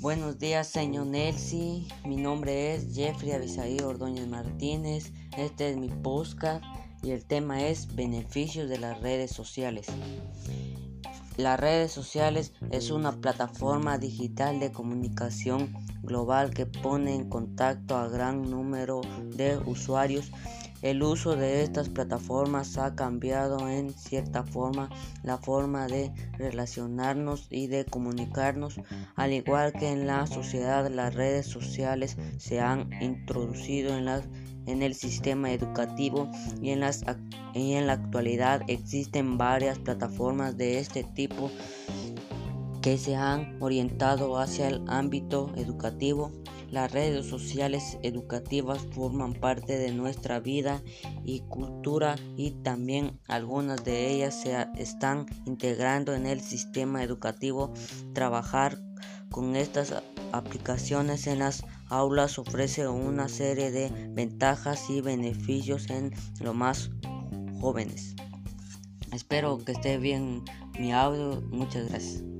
Buenos días, señor Nelsi. Mi nombre es Jeffrey Avisaí Ordóñez Martínez. Este es mi podcast y el tema es beneficios de las redes sociales. Las redes sociales es una plataforma digital de comunicación global que pone en contacto a gran número de usuarios el uso de estas plataformas ha cambiado en cierta forma la forma de relacionarnos y de comunicarnos, al igual que en la sociedad las redes sociales se han introducido en, en el sistema educativo y en, las, y en la actualidad existen varias plataformas de este tipo que se han orientado hacia el ámbito educativo las redes sociales educativas forman parte de nuestra vida y cultura y también algunas de ellas se están integrando en el sistema educativo. Trabajar con estas aplicaciones en las aulas ofrece una serie de ventajas y beneficios en los más jóvenes. Espero que esté bien mi audio. Muchas gracias.